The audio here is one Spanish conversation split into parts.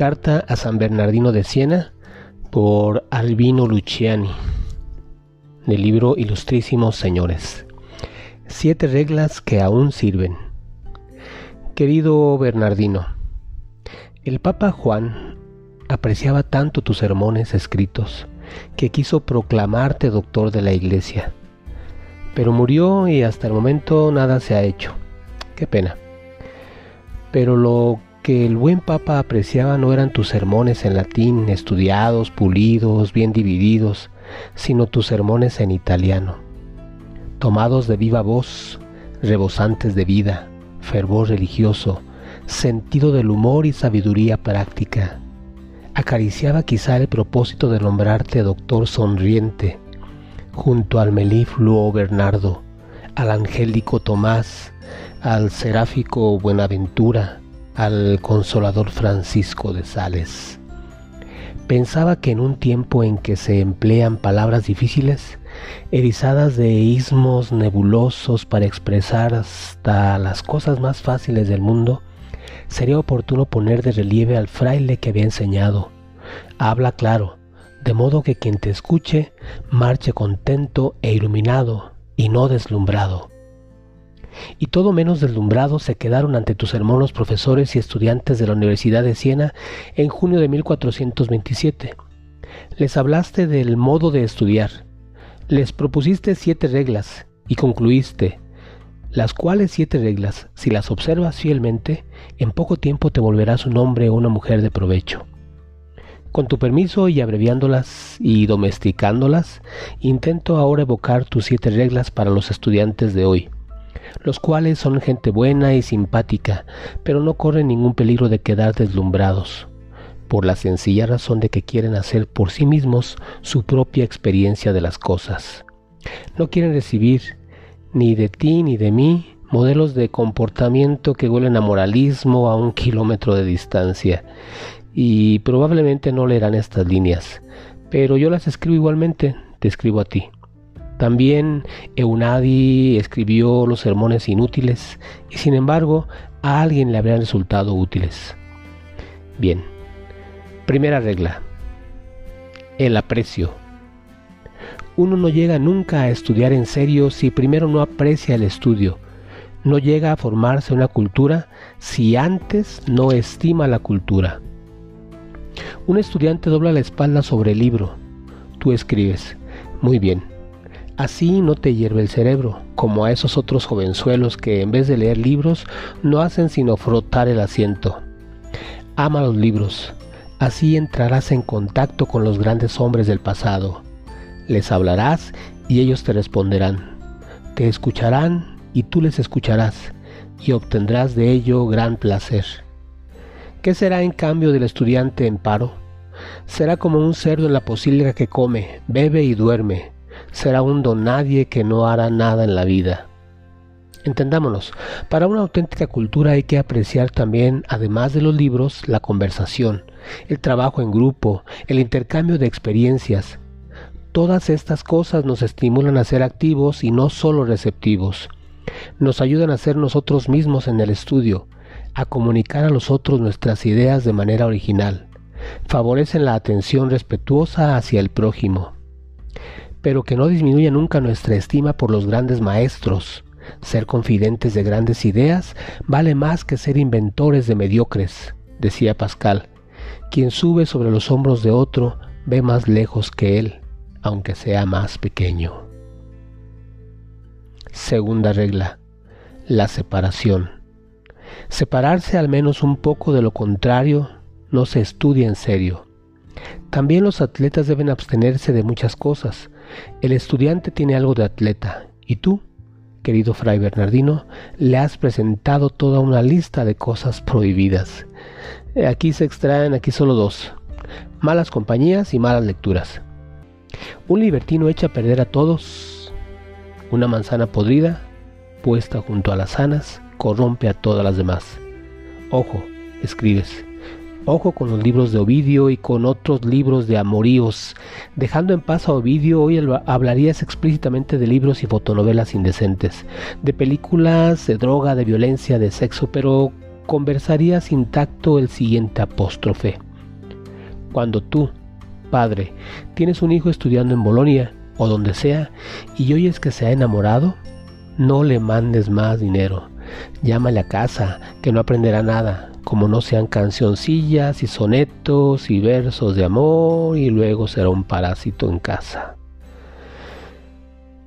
Carta a San Bernardino de Siena por Albino Luciani del libro Ilustrísimos Señores. Siete reglas que aún sirven. Querido Bernardino, el Papa Juan apreciaba tanto tus sermones escritos que quiso proclamarte doctor de la Iglesia, pero murió y hasta el momento nada se ha hecho. Qué pena. Pero lo que el buen Papa apreciaba no eran tus sermones en latín, estudiados, pulidos, bien divididos, sino tus sermones en italiano, tomados de viva voz, rebosantes de vida, fervor religioso, sentido del humor y sabiduría práctica. Acariciaba quizá el propósito de nombrarte doctor sonriente, junto al melifluo Bernardo, al angélico Tomás, al seráfico Buenaventura, al consolador Francisco de Sales. Pensaba que en un tiempo en que se emplean palabras difíciles, erizadas de ismos nebulosos para expresar hasta las cosas más fáciles del mundo, sería oportuno poner de relieve al fraile que había enseñado. Habla claro, de modo que quien te escuche marche contento e iluminado y no deslumbrado y todo menos deslumbrados se quedaron ante tus hermanos profesores y estudiantes de la Universidad de Siena en junio de 1427. Les hablaste del modo de estudiar, les propusiste siete reglas y concluiste, las cuales siete reglas, si las observas fielmente, en poco tiempo te volverás un hombre o una mujer de provecho. Con tu permiso y abreviándolas y domesticándolas, intento ahora evocar tus siete reglas para los estudiantes de hoy los cuales son gente buena y simpática, pero no corren ningún peligro de quedar deslumbrados, por la sencilla razón de que quieren hacer por sí mismos su propia experiencia de las cosas. No quieren recibir ni de ti ni de mí modelos de comportamiento que huelen a moralismo a un kilómetro de distancia, y probablemente no leerán estas líneas, pero yo las escribo igualmente, te escribo a ti. También Eunadi escribió los sermones inútiles y sin embargo a alguien le habrían resultado útiles. Bien, primera regla, el aprecio. Uno no llega nunca a estudiar en serio si primero no aprecia el estudio. No llega a formarse una cultura si antes no estima la cultura. Un estudiante dobla la espalda sobre el libro. Tú escribes. Muy bien. Así no te hierve el cerebro, como a esos otros jovenzuelos que en vez de leer libros no hacen sino frotar el asiento. Ama los libros, así entrarás en contacto con los grandes hombres del pasado. Les hablarás y ellos te responderán. Te escucharán y tú les escucharás y obtendrás de ello gran placer. ¿Qué será en cambio del estudiante en paro? Será como un cerdo en la posilga que come, bebe y duerme, será un don nadie que no hará nada en la vida. Entendámonos, para una auténtica cultura hay que apreciar también, además de los libros, la conversación, el trabajo en grupo, el intercambio de experiencias. Todas estas cosas nos estimulan a ser activos y no solo receptivos. Nos ayudan a ser nosotros mismos en el estudio, a comunicar a los otros nuestras ideas de manera original. Favorecen la atención respetuosa hacia el prójimo pero que no disminuya nunca nuestra estima por los grandes maestros. Ser confidentes de grandes ideas vale más que ser inventores de mediocres, decía Pascal. Quien sube sobre los hombros de otro ve más lejos que él, aunque sea más pequeño. Segunda regla, la separación. Separarse al menos un poco de lo contrario no se estudia en serio. También los atletas deben abstenerse de muchas cosas, el estudiante tiene algo de atleta y tú, querido fray Bernardino, le has presentado toda una lista de cosas prohibidas. Eh, aquí se extraen, aquí solo dos. Malas compañías y malas lecturas. Un libertino echa a perder a todos. Una manzana podrida, puesta junto a las sanas, corrompe a todas las demás. Ojo, escribes. Ojo con los libros de Ovidio y con otros libros de amoríos. Dejando en paz a Ovidio, hoy hablarías explícitamente de libros y fotonovelas indecentes, de películas, de droga, de violencia, de sexo, pero conversarías intacto el siguiente apóstrofe. Cuando tú, padre, tienes un hijo estudiando en Bolonia o donde sea y oyes que se ha enamorado, no le mandes más dinero. Llámale a casa, que no aprenderá nada, como no sean cancioncillas y sonetos y versos de amor y luego será un parásito en casa.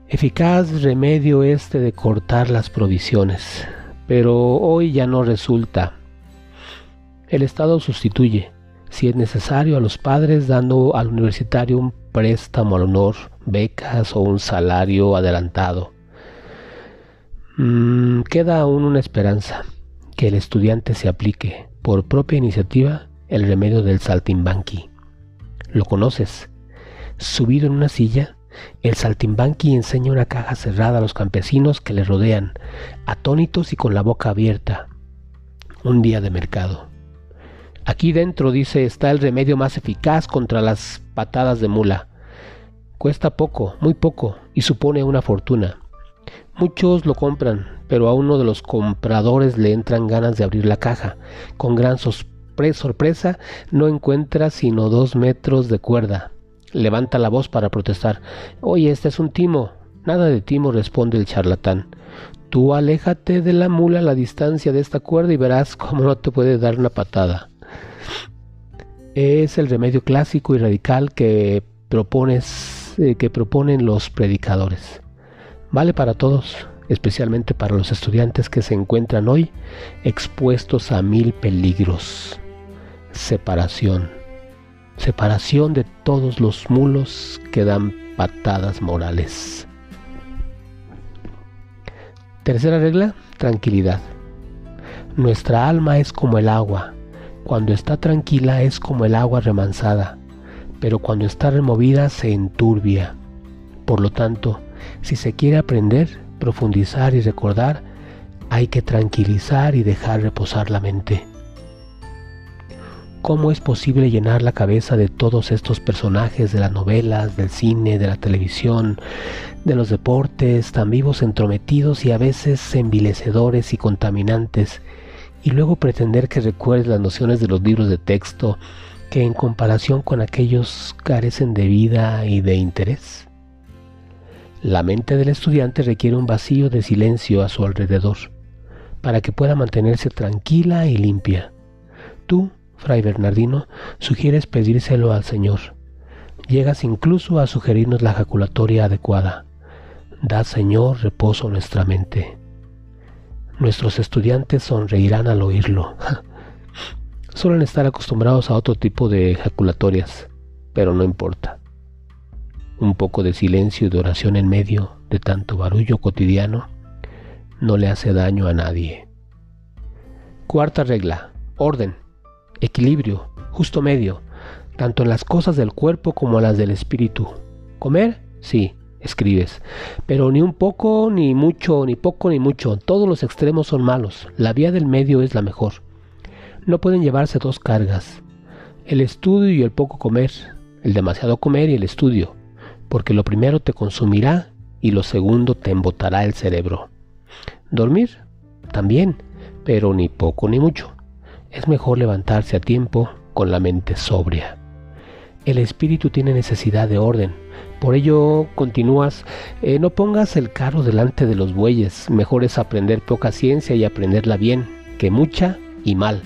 Eficaz remedio este de cortar las provisiones, pero hoy ya no resulta. El Estado sustituye, si es necesario, a los padres dando al universitario un préstamo al honor, becas o un salario adelantado. Mm, queda aún una esperanza, que el estudiante se aplique, por propia iniciativa, el remedio del saltimbanqui. ¿Lo conoces? Subido en una silla, el saltimbanqui enseña una caja cerrada a los campesinos que le rodean, atónitos y con la boca abierta. Un día de mercado. Aquí dentro, dice, está el remedio más eficaz contra las patadas de mula. Cuesta poco, muy poco, y supone una fortuna. Muchos lo compran, pero a uno de los compradores le entran ganas de abrir la caja. Con gran sorpresa, no encuentra sino dos metros de cuerda. Levanta la voz para protestar. Oye, este es un timo. Nada de timo, responde el charlatán. Tú aléjate de la mula a la distancia de esta cuerda y verás cómo no te puede dar una patada. Es el remedio clásico y radical que eh, que proponen los predicadores. Vale para todos, especialmente para los estudiantes que se encuentran hoy expuestos a mil peligros. Separación. Separación de todos los mulos que dan patadas morales. Tercera regla, tranquilidad. Nuestra alma es como el agua. Cuando está tranquila es como el agua remansada, pero cuando está removida se enturbia. Por lo tanto, si se quiere aprender, profundizar y recordar, hay que tranquilizar y dejar reposar la mente. ¿Cómo es posible llenar la cabeza de todos estos personajes de las novelas, del cine, de la televisión, de los deportes, tan vivos, entrometidos y a veces envilecedores y contaminantes, y luego pretender que recuerdes las nociones de los libros de texto que en comparación con aquellos carecen de vida y de interés? La mente del estudiante requiere un vacío de silencio a su alrededor para que pueda mantenerse tranquila y limpia. Tú Fray Bernardino, sugieres pedírselo al Señor. Llegas incluso a sugerirnos la ejaculatoria adecuada. Da, Señor, reposo a nuestra mente. Nuestros estudiantes sonreirán al oírlo. Suelen estar acostumbrados a otro tipo de ejaculatorias, pero no importa. Un poco de silencio y de oración en medio de tanto barullo cotidiano no le hace daño a nadie. Cuarta regla. Orden equilibrio, justo medio, tanto en las cosas del cuerpo como en las del espíritu. ¿Comer? Sí, escribes. Pero ni un poco, ni mucho, ni poco, ni mucho. Todos los extremos son malos. La vía del medio es la mejor. No pueden llevarse dos cargas. El estudio y el poco comer. El demasiado comer y el estudio. Porque lo primero te consumirá y lo segundo te embotará el cerebro. Dormir? También, pero ni poco ni mucho es mejor levantarse a tiempo con la mente sobria. El espíritu tiene necesidad de orden, por ello continúas, eh, no pongas el carro delante de los bueyes, mejor es aprender poca ciencia y aprenderla bien, que mucha y mal.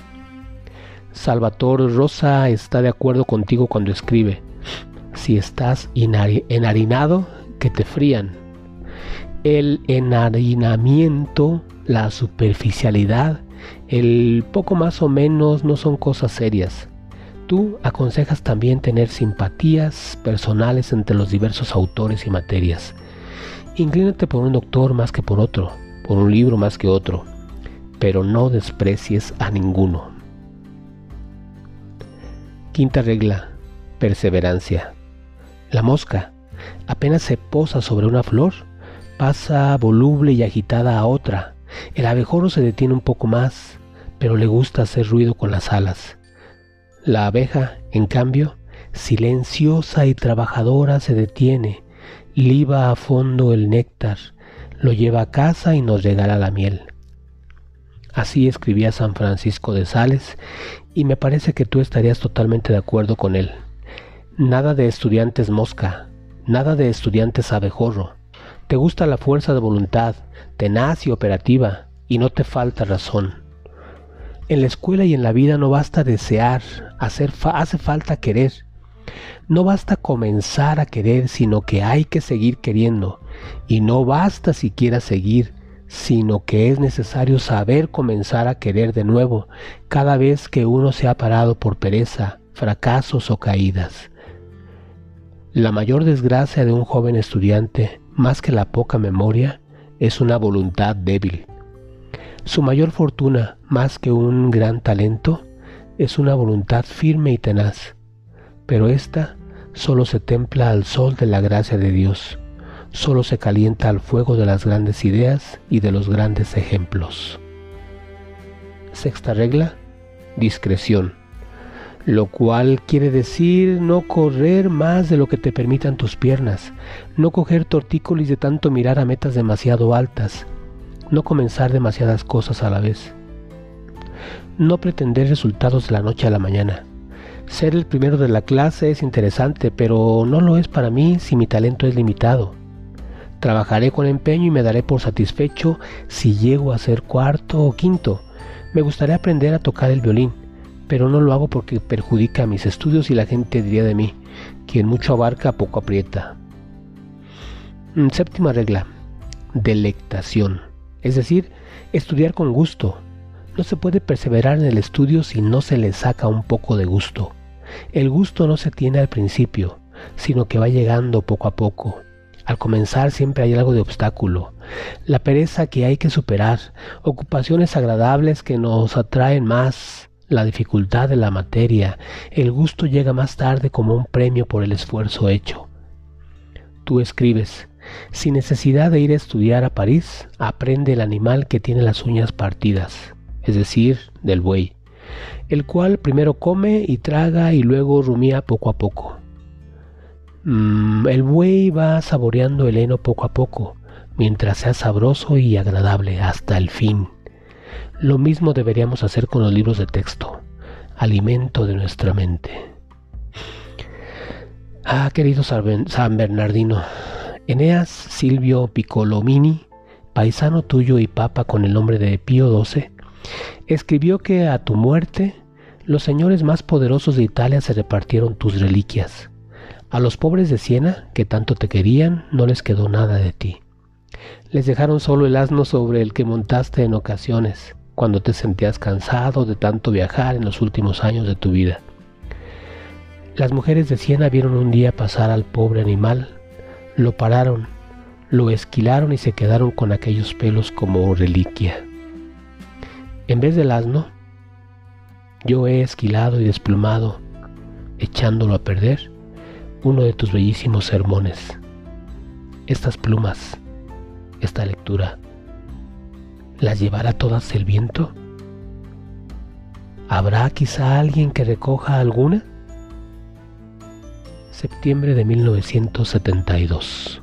Salvatore Rosa está de acuerdo contigo cuando escribe, si estás enharinado, que te frían. El enharinamiento, la superficialidad, el poco más o menos no son cosas serias. Tú aconsejas también tener simpatías personales entre los diversos autores y materias. Inclínate por un doctor más que por otro, por un libro más que otro, pero no desprecies a ninguno. Quinta regla, perseverancia. La mosca, apenas se posa sobre una flor, pasa voluble y agitada a otra, el abejorro se detiene un poco más, pero le gusta hacer ruido con las alas. La abeja, en cambio, silenciosa y trabajadora, se detiene, liba a fondo el néctar, lo lleva a casa y nos regala la miel. Así escribía San Francisco de Sales y me parece que tú estarías totalmente de acuerdo con él. Nada de estudiantes mosca, nada de estudiantes abejorro. Te gusta la fuerza de voluntad, tenaz y operativa, y no te falta razón. En la escuela y en la vida no basta desear, hacer hace falta querer. No basta comenzar a querer, sino que hay que seguir queriendo. Y no basta siquiera seguir, sino que es necesario saber comenzar a querer de nuevo cada vez que uno se ha parado por pereza, fracasos o caídas. La mayor desgracia de un joven estudiante, más que la poca memoria, es una voluntad débil. Su mayor fortuna, más que un gran talento, es una voluntad firme y tenaz, pero ésta solo se templa al sol de la gracia de Dios solo se calienta al fuego de las grandes ideas y de los grandes ejemplos. Sexta regla, discreción, lo cual quiere decir no correr más de lo que te permitan tus piernas, no coger tortícolis de tanto mirar a metas demasiado altas, no comenzar demasiadas cosas a la vez, no pretender resultados de la noche a la mañana. Ser el primero de la clase es interesante, pero no lo es para mí si mi talento es limitado. Trabajaré con empeño y me daré por satisfecho si llego a ser cuarto o quinto. Me gustaría aprender a tocar el violín, pero no lo hago porque perjudica mis estudios y la gente diría de mí, quien mucho abarca poco aprieta. Mm, séptima regla, delectación, es decir, estudiar con gusto. No se puede perseverar en el estudio si no se le saca un poco de gusto. El gusto no se tiene al principio, sino que va llegando poco a poco. Al comenzar siempre hay algo de obstáculo, la pereza que hay que superar, ocupaciones agradables que nos atraen más, la dificultad de la materia, el gusto llega más tarde como un premio por el esfuerzo hecho. Tú escribes, sin necesidad de ir a estudiar a París, aprende el animal que tiene las uñas partidas, es decir, del buey, el cual primero come y traga y luego rumía poco a poco. Mm, el buey va saboreando el heno poco a poco, mientras sea sabroso y agradable hasta el fin. Lo mismo deberíamos hacer con los libros de texto, alimento de nuestra mente. Ah, querido San Bernardino, Eneas Silvio Piccolomini, paisano tuyo y papa con el nombre de Pío XII, escribió que a tu muerte los señores más poderosos de Italia se repartieron tus reliquias a los pobres de Siena, que tanto te querían, no les quedó nada de ti. Les dejaron solo el asno sobre el que montaste en ocasiones, cuando te sentías cansado de tanto viajar en los últimos años de tu vida. Las mujeres de Siena vieron un día pasar al pobre animal, lo pararon, lo esquilaron y se quedaron con aquellos pelos como reliquia. En vez del asno, yo he esquilado y desplumado, echándolo a perder, uno de tus bellísimos sermones. Estas plumas, esta lectura, ¿las llevará todas el viento? ¿Habrá quizá alguien que recoja alguna? Septiembre de 1972